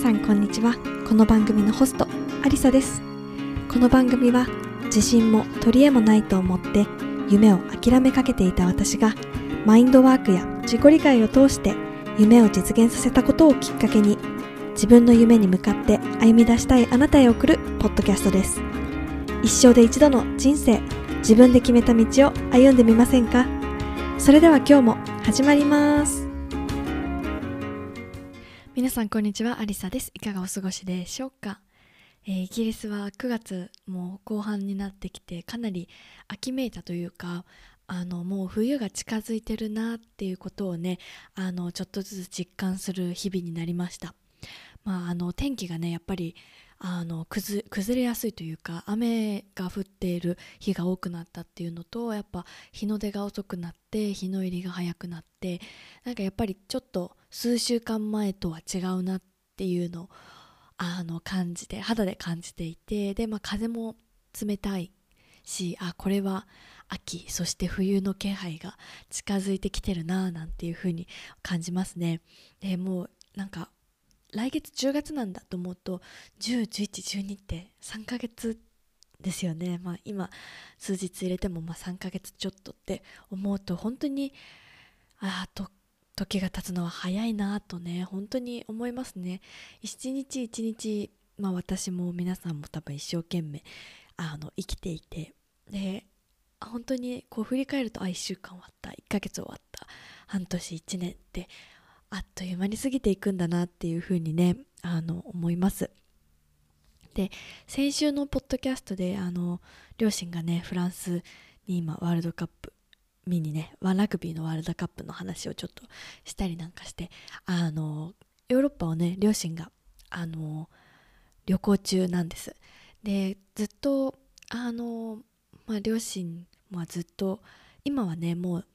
さんこんにちは。この番組のホストアリサです。この番組は自信も取り柄もないと思って夢を諦めかけていた私がマインドワークや自己理解を通して夢を実現させたことをきっかけに自分の夢に向かって歩み出したいあなたへ送るポッドキャストです。一生で一度の人生自分で決めた道を歩んでみませんか？それでは今日も始まります。皆さんこんにちは。アリサです。いかがお過ごしでしょうか、えーイギリスは9月も後半になってきてかなり秋めいたというかあのもう冬が近づいてるなっていうことをねあのちょっとずつ実感する日々になりました。まああの天気がねやっぱりあの崩れやすいというか雨が降っている日が多くなったっていうのとやっぱ日の出が遅くなって日の入りが早くなってなんかやっぱりちょっと数週間前とは違うなっていうのをあの感じて肌で感じていてで、まあ、風も冷たいしあこれは秋そして冬の気配が近づいてきてるななんていう風に感じますね。でもうなんか来月10月なんだと思うと101112って3ヶ月ですよね、まあ、今数日入れてもま3ヶ月ちょっとって思うと本当にああ時が経つのは早いなとね本当に思いますね。一日一日、まあ、私も皆さんも多分一生懸命あの生きていてで本当にこう振り返るとあ1週間終わった1ヶ月終わった半年1年ってあっという間に過ぎていくんだなっていうふうにねあの思います。で先週のポッドキャストであの両親がねフランスに今ワールドカップ見にねワンラグビーのワールドカップの話をちょっとしたりなんかしてあのヨーロッパをね両親があの旅行中なんです。でずっとあの、まあ、両親はずっと今はねもう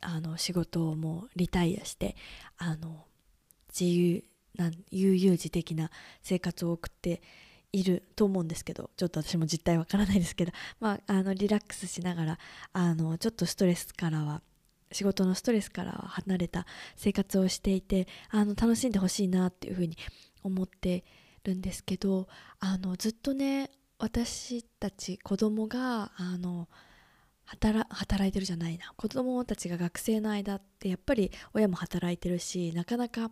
あの仕事をもうリタイアしてあの自由な悠々自適な生活を送っていると思うんですけどちょっと私も実態わからないですけど、まあ、あのリラックスしながらあのちょっとストレスからは仕事のストレスからは離れた生活をしていてあの楽しんでほしいなっていうふうに思ってるんですけどあのずっとね私たち子供があの働いてるじゃないな。子供たちが学生の間ってやっぱり親も働いてるしなかなか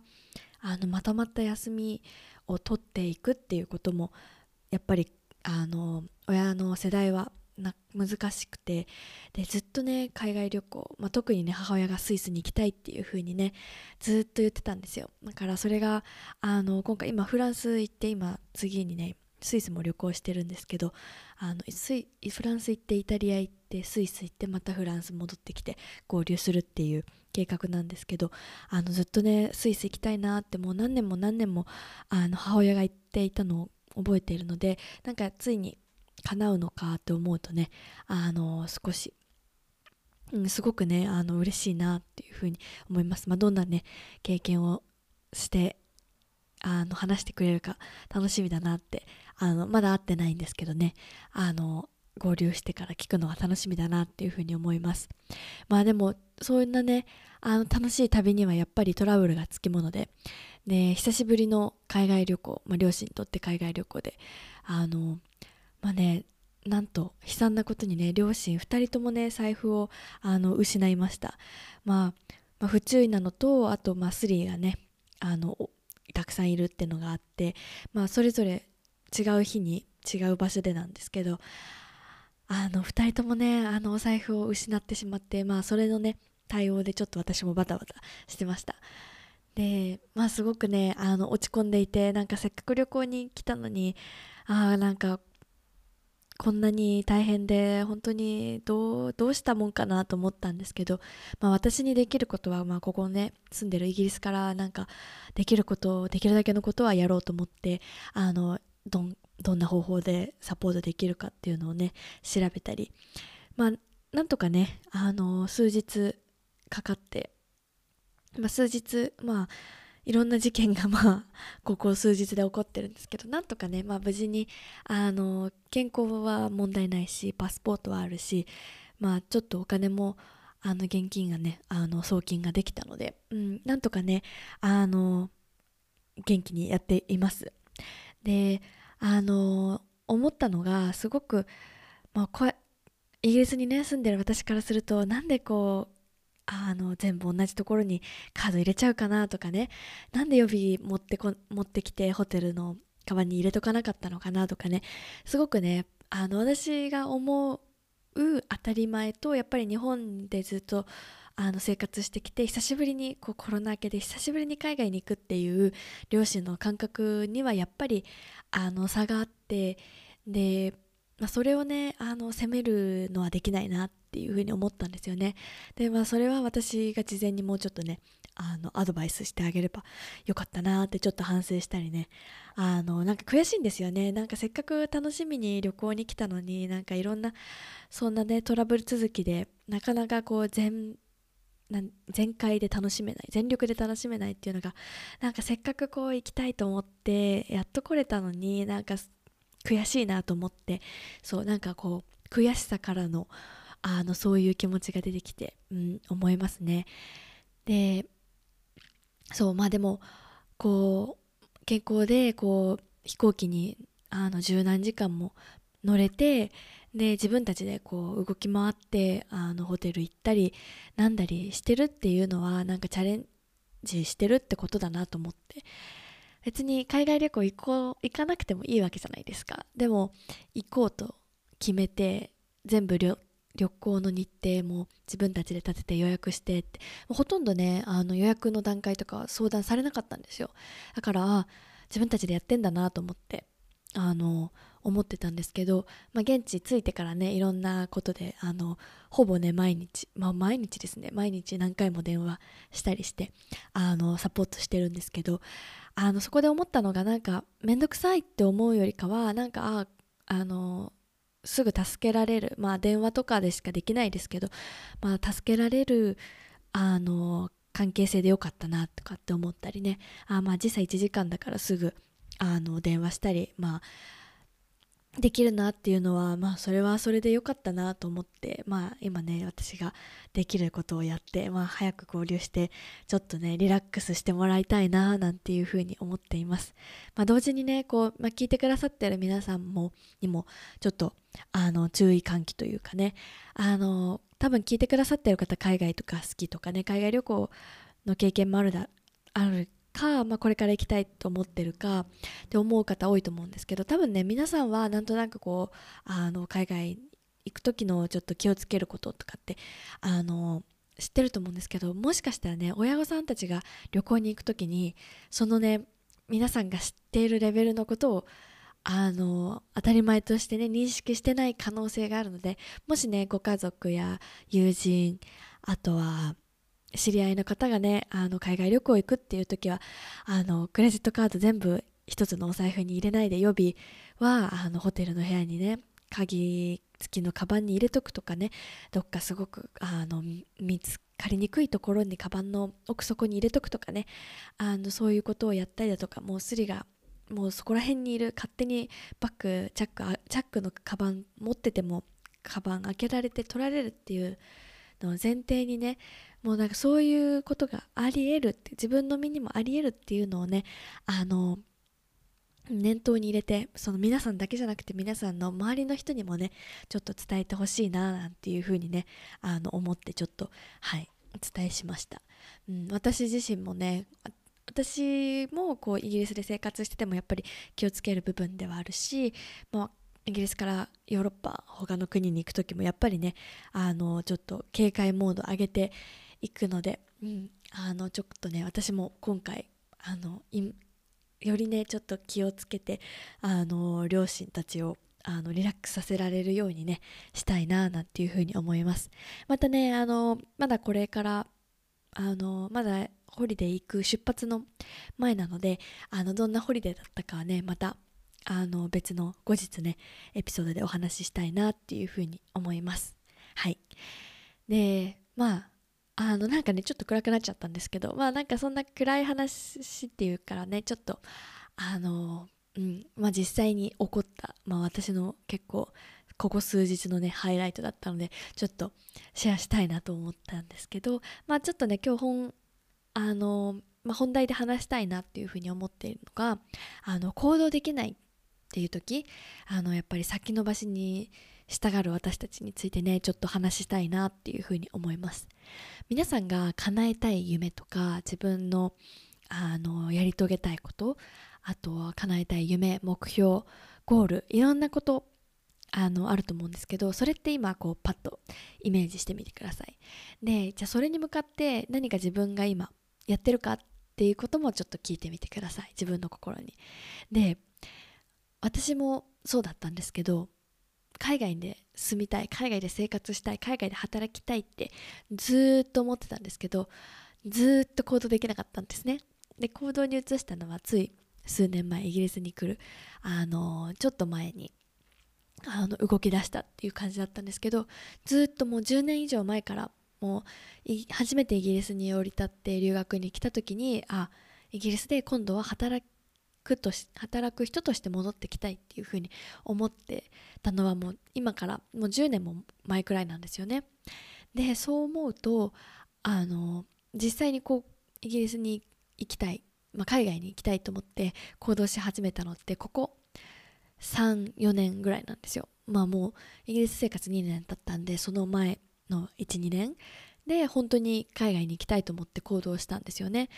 あのまとまった休みを取っていくっていうこともやっぱりあの親の世代はな難しくてでずっとね海外旅行、まあ、特にね母親がスイスに行きたいっていう風にねずっと言ってたんですよ。だからそれがあの今回今フランス行って今次にねスイスも旅行してるんですけどあのスイフランス行ってイタリア行ってスイス行ってまたフランス戻ってきて合流するっていう計画なんですけどあのずっとねスイス行きたいなってもう何年も何年もあの母親が言っていたのを覚えているのでなんかついに叶うのかって思うとねあの少し、うん、すごくねあの嬉しいなっていうふうに思います、まあ、どんなね経験をしてあの話してくれるか楽しみだなってあのまだ会ってないんですけどね。あの合流してから聞くのは楽しみだなっていうふうに思います。まあでもそんなねあの楽しい旅にはやっぱりトラブルがつきものでで久しぶりの海外旅行、まあ、両親にとって海外旅行であのまあねなんと悲惨なことにね両親2人ともね財布をあの失いました、まあ、まあ不注意なのとあとまあスリーがねあのたくさんいるっていうのがあって、まあ、それぞれ違う日に違う場所でなんですけどあの2人ともねあのお財布を失ってしまってまあそれのね対応でちょっと私もバタバタしてました。でまあすごくねあの落ち込んでいてなんかせっかく旅行に来たのにああなんかこんなに大変で本当にどうしたもんかなと思ったんですけど、まあ、私にできることは、まあ、ここね住んでるイギリスからなんかできることできるだけのことはやろうと思ってあのどんどんな方法でサポートできるかっていうのをね調べたり。まあなんとかねあの数日かかって、まあ、数日まあいろんな事件がまあここ数日で起こってるんですけどなんとかね、まあ、無事にあの健康は問題ないしパスポートはあるしまあちょっとお金もあの現金がねあの送金ができたので、うん、なんとかねあの元気にやっています。であの思ったのがすごく、まあ、こイギリスにね住んでる私からするとなんでこうあの全部同じところにカード入れちゃうかなとかねなんで予備持ってこ持ってきてホテルのカバンに入れとかなかったのかなとかねすごくねあの私が思う当たり前とやっぱり日本でずっとあの生活してきて久しぶりにこうコロナ明けで久しぶりに海外に行くっていう両親の感覚にはやっぱりあの差があってで、まあ、それをねあの責めるのはできないなっていうふうに思ったんですよね。でまあそれは私が事前にもうちょっとねあのアドバイスしてあげればよかったなってちょっと反省したりね。あのなんか悔しいんですよね。なんかせっかく楽しみに旅行に来たのになんかいろんなそんなねトラブル続きでなかなかこう全全開で楽しめない全力で楽しめないっていうのがなんかせっかくこう行きたいと思ってやっと来れたのになんか悔しいなと思ってそうなんかこう悔しさからのあのそういう気持ちが出てきて、うん、思いますね。でそうまあでもこう健康でこう飛行機にあの十何時間も乗れてで自分たちでこう動き回ってあのホテル行ったりなんだりしてるっていうのはなんかチャレンジしてるってことだなと思って。別に海外旅行行こう行かなくてもいいわけじゃないですか。でも行こうと決めて全部旅行の日程も自分たちで立てて予約してって。ほとんどねあの予約の段階とか相談されなかったんですよ。だから自分たちでやってんだなと思って。あの思ってたんですけど、まあ、現地着いてからねいろんなことであのほぼね毎日、まあ、毎日ですね毎日何回も電話したりしてあのサポートしてるんですけどあのそこで思ったのがなんか面倒くさいって思うよりかはなんかああのすぐ助けられるまあ電話とかでしかできないですけど、まあ、助けられるあの関係性でよかったなとかって思ったりねあまあ時差1時間だからすぐあの電話したりまあできるなっていうのはまあそれはそれで良かったなと思ってまあ今ね私ができることをやってまあ早く合流してちょっとねリラックスしてもらいたいななんていうふうに思っています。まあ同時にねこう、まあ、聞いてくださってる皆さんもにもちょっとあの注意喚起というかねあの多分聞いてくださってる方海外とか好きとかね海外旅行の経験もあるだあるか、まあ、これから行きたいと思ってるかって思う方多いと思うんですけど多分ね皆さんはなんとなくこうあの海外行く時のちょっと気をつけることとかってあの知ってると思うんですけどもしかしたらね親御さんたちが旅行に行く時にそのね皆さんが知っているレベルのことをあの当たり前としてね認識してない可能性があるのでもしねご家族や友人あとは知り合いの方がねあの海外旅行行くっていう時はあのクレジットカード全部一つのお財布に入れないで予備はあのホテルの部屋にね鍵付きのカバンに入れとくとかねどっかすごくあの見つかりにくいところにカバンの奥底に入れとくとかねあのそういうことをやったりだとかもうスリがもうそこら辺にいる勝手にバッグチャックチャックのカバン持っててもカバン開けられて取られるっていうのを前提にねもうなんかそういうことがありえるって自分の身にもありえるっていうのをねあの念頭に入れてその皆さんだけじゃなくて皆さんの周りの人にもねちょっと伝えてほしいななんていうふうにねあの思ってちょっとはいお伝えしました、うん、私自身もね私もこうイギリスで生活しててもやっぱり気をつける部分ではあるし、まあ、イギリスからヨーロッパ他の国に行く時もやっぱりねあのちょっと警戒モード上げていくので、うん、あのちょっとね私も今回あのよりねちょっと気をつけてあの両親たちをあのリラックスさせられるようにねしたいななんていうふうに思います。またねあのまだこれからあのまだホリデー行く出発の前なのであのどんなホリデーだったかはねまたあの別の後日ねエピソードでお話ししたいなっていうふうに思います。はい。でまああのなんかねちょっと暗くなっちゃったんですけどまあなんかそんな暗い話っていうからねちょっとあのうんまあ実際に起こった、まあ、私の結構ここ数日のねハイライトだったのでちょっとシェアしたいなと思ったんですけどまあちょっとね今日本あのまあ、本題で話したいなっていうふうに思っているのがあの行動できないっていう時あのやっぱり先延ばしにしたがる私たちについてねちょっと話したいなっていうふうに思います。皆さんが叶えたい夢とか自分のあのやり遂げたいことあとは叶えたい夢目標ゴールいろんなことあのあると思うんですけどそれって今こうパッとイメージしてみてください。でじゃあそれに向かって何か自分が今やってるかっていうこともちょっと聞いてみてください。自分の心に。で私もそうだったんですけど海外で住みたい海外で生活したい海外で働きたいってずっと思ってたんですけどずっと行動できなかったんですね。で行動に移したのはつい数年前イギリスに来るあのちょっと前にあの動き出したっていう感じだったんですけどずっともう10年以上前からもう初めてイギリスに降り立って留学に来た時にあイギリスで今度は働くとし働く人として戻ってきたいっていうふうに思ってたのはもう今からもう10年も前くらいなんですよね。でそう思うとあの実際にこうイギリスに行きたい、まあ、海外に行きたいと思って行動し始めたのってここ34年ぐらいなんですよまあもうイギリス生活2年経ったんでその前の12年で本当に海外に行きたいと思って行動したんですよね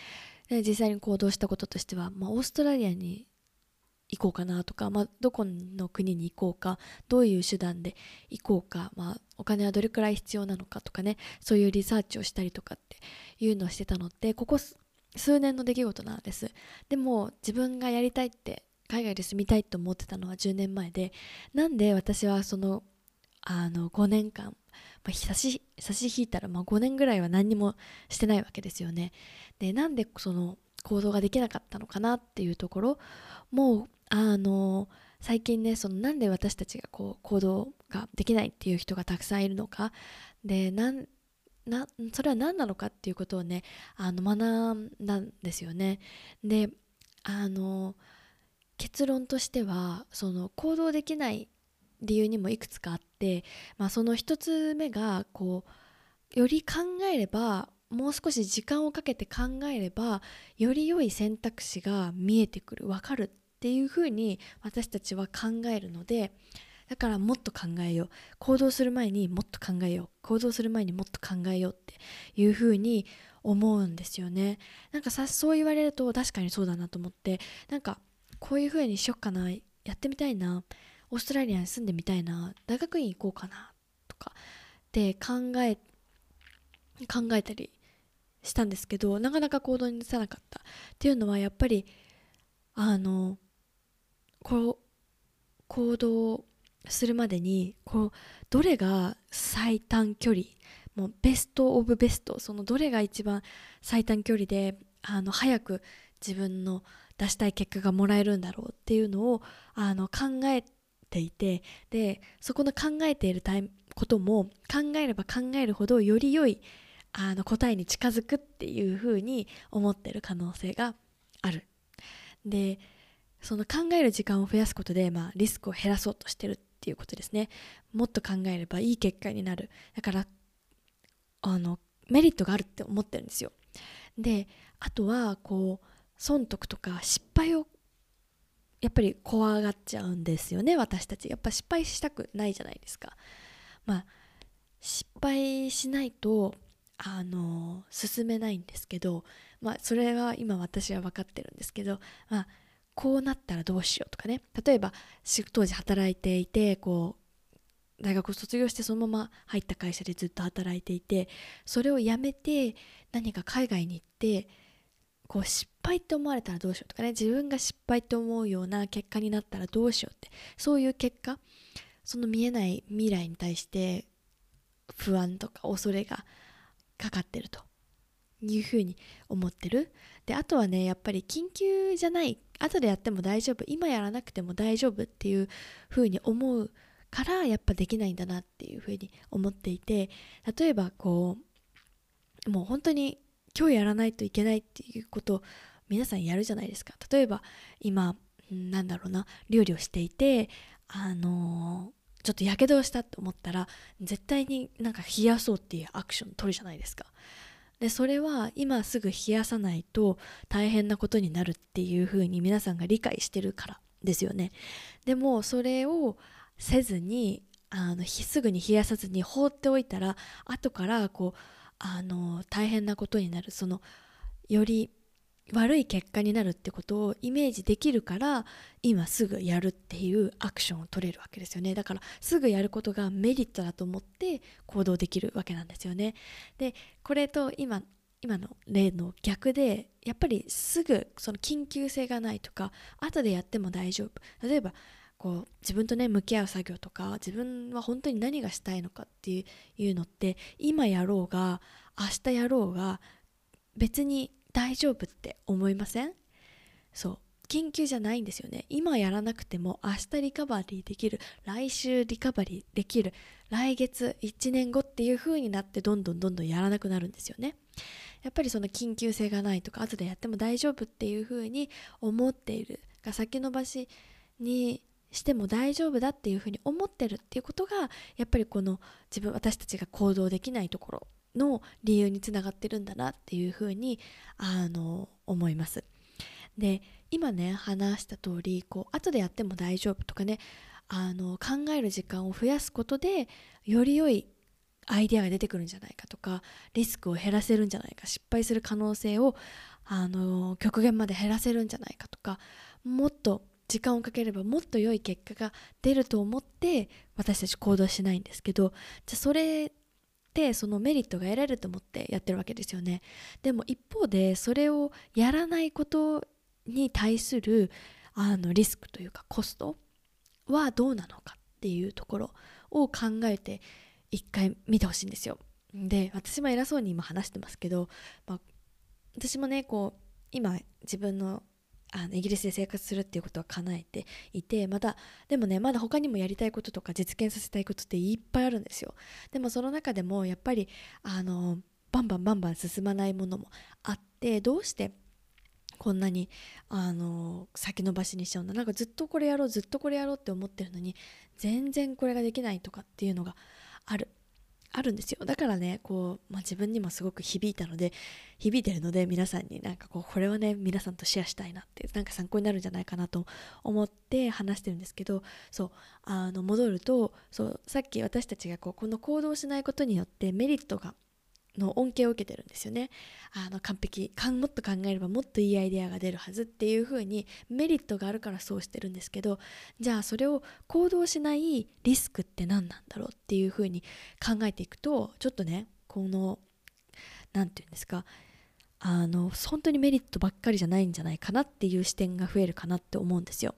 で実際に行動したこととしては、まあ、オーストラリアに行こうかなとか、まあ、どこの国に行こうかどういう手段で行こうか、まあ、お金はどれくらい必要なのかとかねそういうリサーチをしたりとかっていうのをしてたのってここ数年の出来事なんです。でも自分がやりたいって海外で住みたいと思ってたのは10年前でなんで私はそのあの5年間、まあ、差し差し引いたらま5年ぐらいは何にもしてないわけですよね。でなんでその行動ができなかったのかなっていうところもうあの最近ねそのなんで私たちがこう行動ができないっていう人がたくさんいるのか。でなんなそれは何なのかっていうことをねあの学んだんですよね。であの結論としてはその行動できない理由にもいくつかあって、まあ、その一つ目がこうより考えればもう少し時間をかけて考えればより良い選択肢が見えてくる分かるっていうふうに私たちは考えるのでだからもっと考えよう。行動する前にもっと考えよう。行動する前にもっと考えようっていうふうに思うんですよね。なんかさそう言われると確かにそうだなと思ってなんかこういう風にしよっかなやってみたいなオーストラリアに住んでみたいな大学院行こうかなとかって考え考えたりしたんですけどなかなか行動に移さなかった。っていうのはやっぱりあのこう行動するまでにこうどれが最短距離もうベスト・オブ・ベストそのどれが一番最短距離であの早く自分の出したい結果がもらえるんだろうっていうのをあの考えていてでそこの考えていることも考えれば考えるほどより良いあの答えに近づくっていうふうに思ってる可能性がある。でその考える時間を増やすことで、まあ、リスクを減らそうとしてるっていうことですね。もっと考えればいい結果になる。だからあのメリットがあるって思ってるんですよ。であとはこう損得とか失敗をやっぱり怖がっちゃうんですよね私たち。やっぱ失敗したくないじゃないですか。まあ失敗しないとあの進めないんですけどまあそれは今私は分かってるんですけどまあこうなったらどうしようとかね。例えば当時働いていてこう大学を卒業してそのまま入った会社でずっと働いていてそれをやめて何か海外に行ってこう失敗って思われたらどうしようとかね自分が失敗って思うような結果になったらどうしようってそういう結果その見えない未来に対して不安とか恐れがかかってるというふうに思ってる。であとはねやっぱり緊急じゃない後でやっても大丈夫今やらなくても大丈夫っていうふうに思うからやっぱできないんだなっていうふうに思っていて例えばこうもう本当に今日やらないといけないっていうことを皆さんやるじゃないですか。例えば今なんだろうな料理をしていてあのー、ちょっとやけどをしたと思ったら絶対になんか冷やそうっていうアクション取るじゃないですか。でそれは今すぐ冷やさないと大変なことになるっていうふうに皆さんが理解してるからですよね。でもそれをせずにあのすぐに冷やさずに放っておいたら後からこうあの大変なことになる。そのより悪い結果になるってことをイメージできるから今すぐやるっていうアクションを取れるわけですよね。だからすぐやることがメリットだと思って行動できるわけなんですよね。でこれと今今の例の逆でやっぱりすぐその緊急性がないとか後でやっても大丈夫。例えばこう自分とね向き合う作業とか自分は本当に何がしたいのかっていうのって今やろうが明日やろうが別に大丈夫って思いません？そう。緊急じゃないんですよね。今やらなくても明日リカバリーできる来週リカバリーできる来月1年後っていう風になってどんどんどんどんやらなくなるんですよね。やっぱりその緊急性がないとか後でやっても大丈夫っていう風に思っているが先延ばしにしても大丈夫だっていう風に思ってるっていうことがやっぱりこの自分私たちが行動できないところの理由につながってるんだなっていうふうにあの思います。で今ね話した通りこう後でやっても大丈夫とかねあの考える時間を増やすことでより良いアイデアが出てくるんじゃないかとかリスクを減らせるんじゃないか失敗する可能性をあの極限まで減らせるんじゃないかとかもっと時間をかければもっと良い結果が出ると思って私たち行動しないんですけどじゃあそれってそのメリットが得られると思ってやってるわけですよね。でも一方でそれをやらないことに対するあのリスクというかコストはどうなのかっていうところを考えて一回見てほしいんですよ。で私も偉そうに今話してますけど、まあ、私もねこう今自分のあのイギリスで生活するっていうことは叶えていてまたでもねまだ他にもやりたいこととか実現させたいことっていっぱいあるんですよ。でもその中でもやっぱりあのバンバンバンバン進まないものもあってどうしてこんなにあの先延ばしにしちゃうんだ？なんかずっとこれやろうずっとこれやろうって思ってるのに全然これができないとかっていうのがある。あるんですよ。だからねこう、まあ、自分にもすごく響いたので響いてるので皆さんになんかこうこれはね皆さんとシェアしたいなってなんか参考になるんじゃないかなと思って話してるんですけどそうあの戻るとそうさっき私たちがこうこの行動しないことによってメリットがの恩恵を受けてるんですよね。あの完璧かんもっと考えればもっといいアイデアが出るはずっていう風にメリットがあるからそうしてるんですけどじゃあそれを行動しないリスクって何なんだろうっていう風に考えていくとちょっとねこの何て言うんですかあの本当にメリットばっかりじゃないんじゃないかなっていう視点が増えるかなって思うんですよ。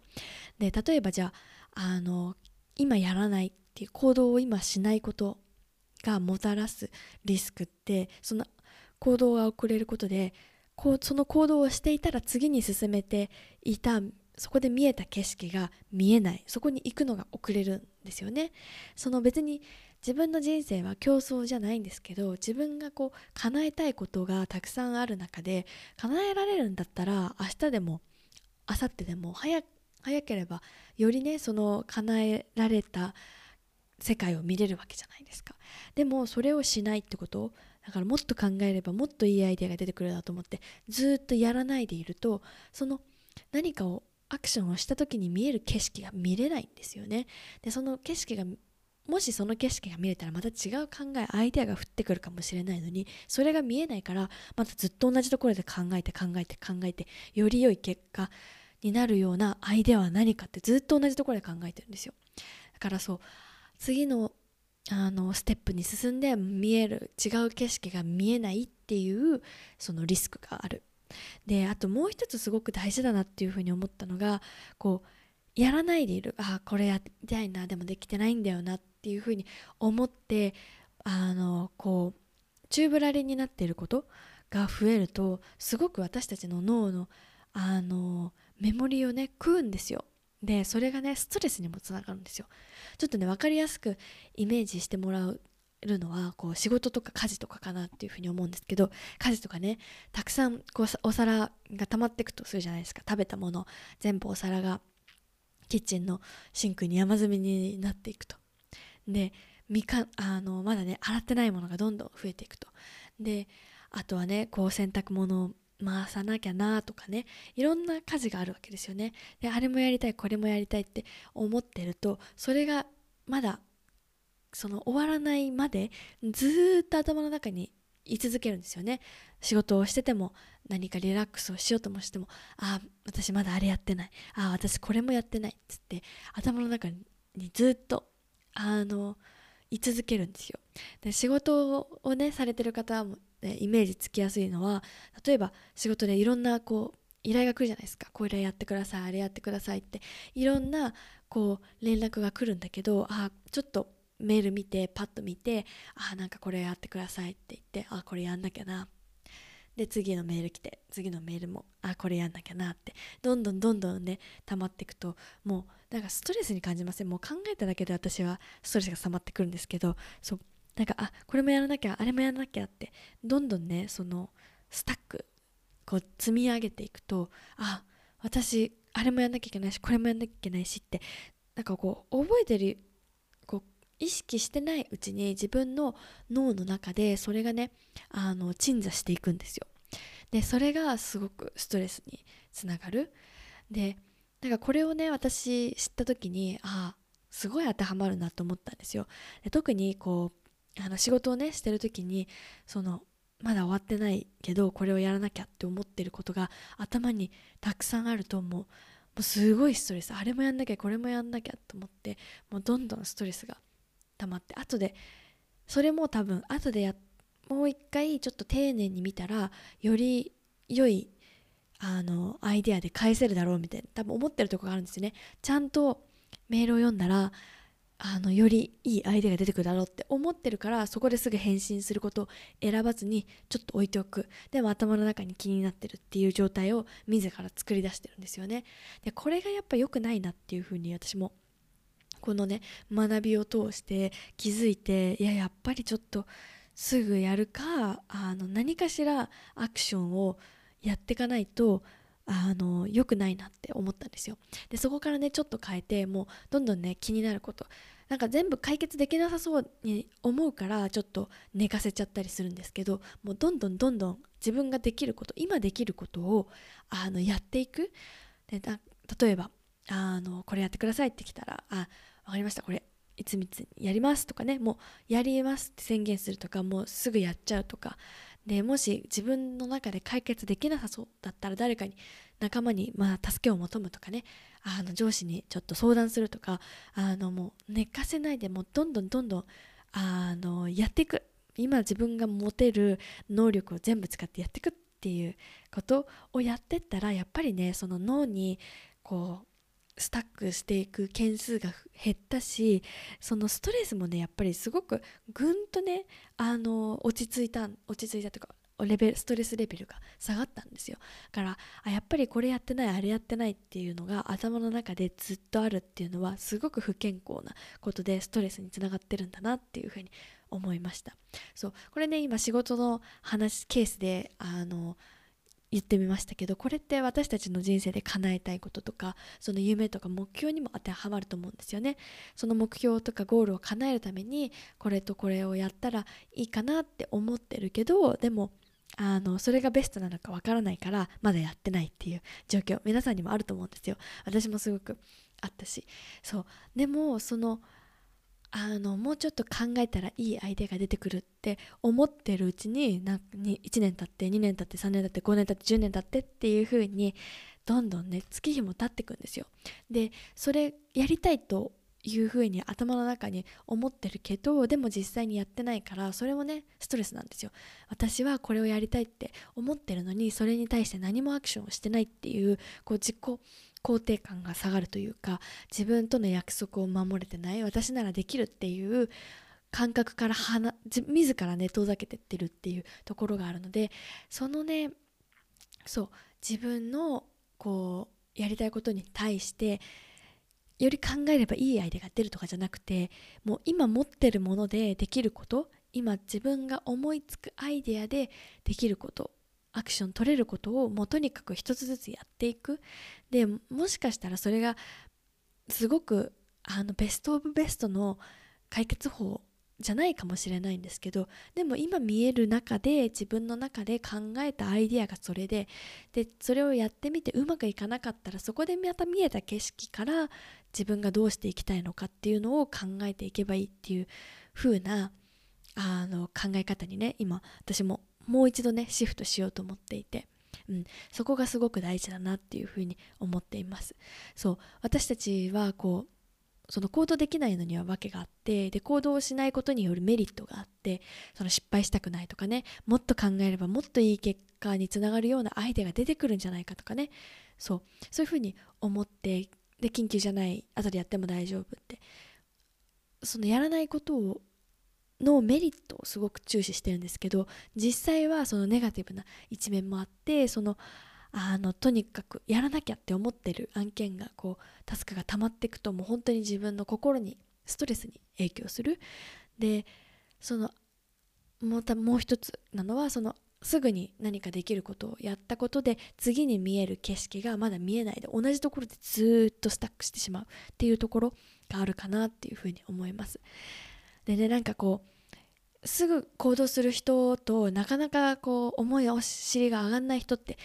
で例えばじゃああの今やらないっていう行動を今しないことがもたらすリスクってその行動が遅れることでこうその行動をしていたら次に進めていたそこで見えた景色が見えないそこに行くのが遅れるんですよね。その別に自分の人生は競争じゃないんですけど自分がこう叶えたいことがたくさんある中で叶えられるんだったら明日でも明後日でも早早ければよりねその叶えられた世界を見れるわけじゃないですか。でもそれをしないってことだからもっと考えればもっといいアイデアが出てくるなと思ってずっとやらないでいるとその何かをアクションをした時に見える景色が見れないんですよね。でその景色がもしその景色が見れたらまた違う考えアイデアが降ってくるかもしれないのにそれが見えないからまたずっと同じところで考えて考えて考えてより良い結果になるようなアイデアは何かってずっと同じところで考えてるんですよ。だからそう次のあのステップに進んで見える違う景色が見えないっていうそのリスクがある。であともう一つすごく大事だなっていうふうに思ったのがこうやらないでいるあこれやりたいなでもできてないんだよなっていうふうに思ってあのこう宙ぶらりんになっていることが増えるとすごく私たちの脳のあのメモリをね食うんですよ。でそれがねストレスにもつながるんですよ。ちょっとね分かりやすくイメージしてもらうのはこう仕事とか家事とかかなっていうふうに思うんですけど家事とかねたくさんこうお皿が溜まっていくとするじゃないですか。食べたもの全部お皿がキッチンのシンクに山積みになっていくと。でみかあのまだね洗ってないものがどんどん増えていくと。であとはねこう洗濯物回さなきゃなとかねいろんな家事があるわけですよね。であれもやりたいこれもやりたいって思ってるとそれがまだその終わらないまでずっと頭の中に居続けるんですよね。仕事をしてても何かリラックスをしようともしてもああ私まだあれやってない。ああ私これもやってない。っつって頭の中にずっとあの居続けるんですよ。で仕事をねされてる方も、イメージつきやすいのは例えば仕事でいろんなこう依頼が来るじゃないですか。これやってくださいあれやってくださいって。いろんなこう連絡が来るんだけどあちょっとメール見てパッと見てあなんかこれやってくださいって言ってあこれやんなきゃな。で次のメール来て次のメールもあこれやんなきゃなって。どんどんどんどんね溜まっていくともうなんかストレスに感じません？もう考えただけで私はストレスが溜まってくるんですけどそうなんかあこれもやらなきゃあれもやらなきゃってどんどんねそのスタックこう積み上げていくとあ私あれもやんなきゃいけないしこれもやんなきゃいけないしってなんかこう覚えてるこう意識してないうちに自分の脳の中でそれがねあの鎮座していくんですよ。でそれがすごくストレスにつながる。でなんかこれをね私知った時にああすごい当てはまるなと思ったんですよ。で特にこうあの仕事をねしてる時にそのまだ終わってないけどこれをやらなきゃって思ってることが頭にたくさんあると思う。もうすごいストレス。あれもやんなきゃこれもやんなきゃと思ってもうどんどんストレスが溜まって。後でそれも多分後でやもう一回ちょっと丁寧に見たらより良いあのアイデアで返せるだろうみたいな多分思ってるとこがあるんですよね。ちゃんとメールを読んだらあのよりいいアイデアが出てくるだろうって思ってるからそこですぐ返信することを選ばずにちょっと置いておく。でも頭の中に気になってるっていう状態を自ら作り出してるんですよね。でこれがやっぱ良くないなっていうふうに私もこのね学びを通して気づいていややっぱりちょっとすぐやるかあの何かしらアクションをやっていかないとあの良くないなって思ったんですよ。でそこからねちょっと変えてもうどんどんね気になること。なんか全部解決できなさそうに思うからちょっと寝かせちゃったりするんですけどもうどんどんどんどん自分ができること今できることをあのやっていく。で例えばあのこれやってくださいってきたらあ分かりました。これいつみつやりますとかねもうやりますって宣言するとかもうすぐやっちゃうとかでもし自分の中で解決できなさそうだったら誰かに仲間にまあ助けを求むとかね。あの上司にちょっと相談するとか。あのもう寝かせないでもうどんどんどんどんあのやっていく。今自分が持てる能力を全部使ってやっていくっていうことをやってったらやっぱりねその脳にこうスタックしていく件数が減ったしそのストレスもねやっぱりすごくぐんとねあの落ち着いた落ち着いたというかレベルストレスレベルが下がったんですよ。だからあやっぱりこれやってないあれやってないっていうのが頭の中でずっとあるっていうのはすごく不健康なことでストレスにつながってるんだなっていうふうに思いました。そうこれね今仕事の話ケースであの言ってみましたけどこれって私たちの人生で叶えたいこととかその夢とか目標にも当てはまると思うんですよね。その目標とかゴールを叶えるためにこれとこれをやったらいいかなって思ってるけどでもあのそれがベストなのかわからないからまだやってないっていう状況皆さんにもあると思うんですよ。私もすごくあったし。そう。でもそのあのもうちょっと考えたらいいアイデアが出てくるって思ってるうちになに1年経って2年経って3年経って5年経って10年経ってっていう風にどんどんね月日も経ってくんですよ。でそれやりたいという風に頭の中に思ってるけどでも実際にやってないからそれもねストレスなんですよ私はこれをやりたいって思ってるのにそれに対して何もアクションをしてないっていうこう自己肯定感が下がるというか自分との約束を守れてない私ならできるっていう感覚から自らね遠ざけてってるっていうところがあるのでそのねそう自分のこうやりたいことに対してより考えればいいアイデアが出るとかじゃなくてもう今持ってるものでできること今自分が思いつくアイデアでできることアクション取れることをもうとにかく一つずつやっていく。でもしかしたらそれがすごくあのベストオブベストの解決法じゃないかもしれないんですけどでも今見える中で自分の中で考えたアイディアがそれででそれをやってみてうまくいかなかったらそこでまた見えた景色から自分がどうしていきたいのかっていうのを考えていけばいいっていう風なあの考え方にね今私ももう一度ねシフトしようと思っていて。うん、そこがすごく大事だなっていうふうに思っています。そう私たちはこうその行動できないのには訳があってで行動をしないことによるメリットがあってその失敗したくないとかねもっと考えればもっといい結果につながるようなアイデアが出てくるんじゃないかとかね。そうそういうふうに思ってで緊急じゃない後でやっても大丈夫って。そのやらないことをのメリットをすごく注視してるんですけど実際はそのネガティブな一面もあってそのあのとにかくやらなきゃって思ってる案件がこうタスクが溜まっていくともう本当に自分の心にストレスに影響する。でそのまたもう一つなのはそのすぐに何かできることをやったことで次に見える景色がまだ見えないで同じところでずっとスタックしてしまうっていうところがあるかなっていうふうに思います。でねなんかこうすぐ行動する人となかなかこう思いお尻が上がんない人って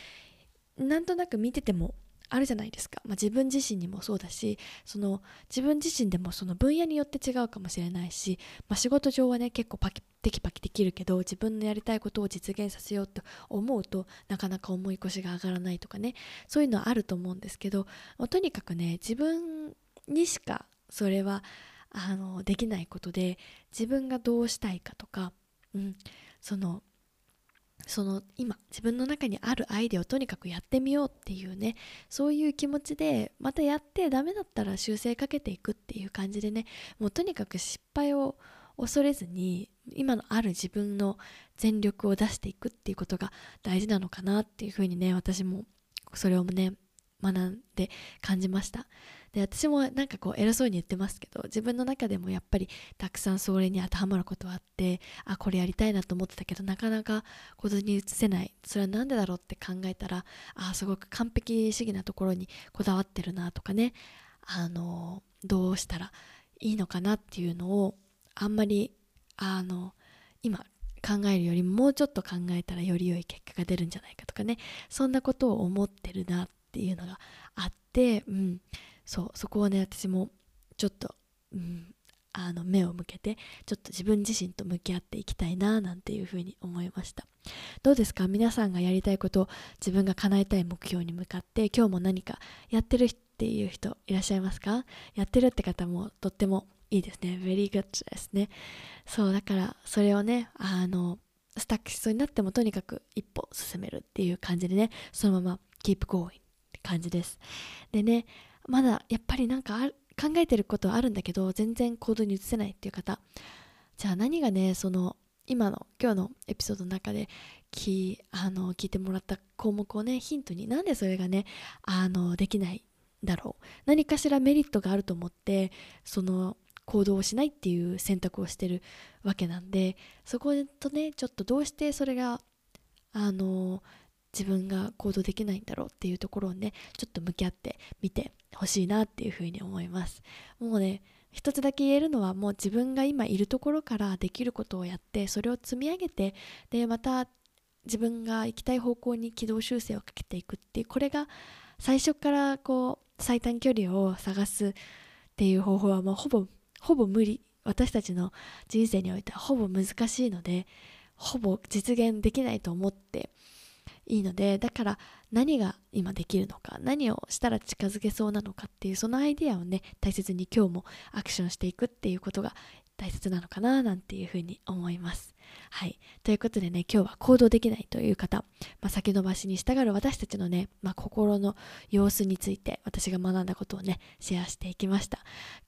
なんとなく見ててもあるじゃないですか、まあ、自分自身にもそうだしその自分自身でもその分野によって違うかもしれないし、まあ、仕事上はね結構パキテキパキできるけど自分のやりたいことを実現させようと思うとなかなか重い腰が上がらないとかね。そういうのはあると思うんですけど、とにかくね自分にしかそれはあのできないことで自分がどうしたいかとか、うん、そのその今自分の中にあるアイデアをとにかくやってみようっていうねそういう気持ちでまたやってダメだったら修正かけていくっていう感じでねもうとにかく失敗を恐れずに今のある自分の全力を出していくっていうことが大事なのかなっていうふうにね私もそれをね学んで感じました。で私もなんかこう偉そうに言ってますけど自分の中でもやっぱりたくさんそれに当てはまることはあってあこれやりたいなと思ってたけどなかなか行動に移せない。それは何でだろうって考えたらあすごく完璧主義なところにこだわってるなとかね。あのどうしたらいいのかなっていうのをあんまりあの今考えるよりももうちょっと考えたらより良い結果が出るんじゃないかとかね。そんなことを思ってるなっていうのがあって、うん、そうそこをね私もちょっと、うん、あの目を向けてちょっと自分自身と向き合っていきたいななんていうふうに思いました。どうですか？皆さんがやりたいこと自分が叶えたい目標に向かって今日も何かやってるっていう人いらっしゃいますか？やってるって方もとってもいいですね。very good ですね。そうだからそれをねあのスタックしそうになってもとにかく一歩進めるっていう感じでねそのまま keep g o i って感じです。でねまだやっぱりなんか考えてることはあるんだけど全然行動に移せないっていう方。じゃあ何がねその今の今日のエピソードの中できあの聞いてもらった項目をねヒントになんでそれがねあのできないだろう。何かしらメリットがあると思ってその行動をしないっていう選択をしてるわけなんでそことねちょっとどうしてそれがあの自分が行動できないんだろうっていうところをねちょっと向き合ってみてほしいなっていうふうに思います。もうね一つだけ言えるのはもう自分が今いるところからできることをやってそれを積み上げてでまた自分が行きたい方向に軌道修正をかけていくっていうこれが最初からこう最短距離を探すっていう方法はもうほぼほぼ無理。私たちの人生においてはほぼ難しいのでほぼ実現できないと思っていいのでだから何が今できるのか何をしたら近づけそうなのかっていうそのアイデアをね大切に今日もアクションしていくっていうことが大切なのかななんていうふうに思います。はい。ということでね、今日は行動できないという方、まあ、先延ばしに従う私たちのね、まあ、心の様子について私が学んだことをね、シェアしていきました。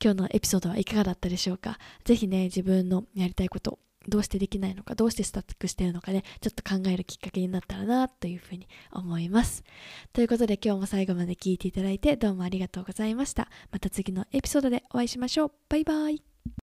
今日のエピソードはいかがだったでしょうか？ぜひね、自分のやりたいことどうしてできないのかどうしてスタックしてるのかねちょっと考えるきっかけになったらなというふうに思います。ということで今日も最後まで聞いていただいてどうもありがとうございました。また次のエピソードでお会いしましょう。バイバイ。